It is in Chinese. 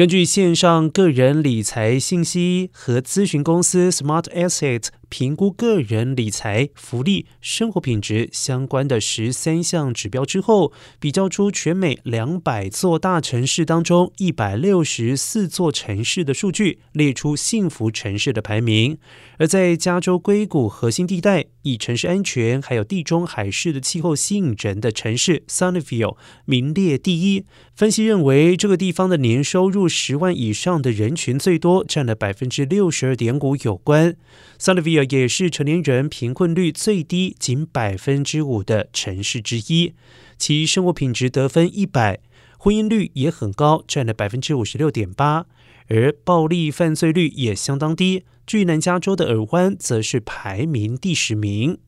根据线上个人理财信息和咨询公司 Smart Asset 评估个人理财、福利、生活品质相关的十三项指标之后，比较出全美两百座大城市当中一百六十四座城市的数据，列出幸福城市的排名。而在加州硅谷核心地带，以城市安全还有地中海式的气候吸引人的城市 Sunnyvale 名列第一。分析认为，这个地方的年收入十万以上的人群最多，占了百分之六十二点五有关。Sunnyvale 也是成年人贫困率最低，仅百分之五的城市之一。其生活品质得分一百，婚姻率也很高，占了百分之五十六点八，而暴力犯罪率也相当低。据南加州的尔湾，则是排名第十名。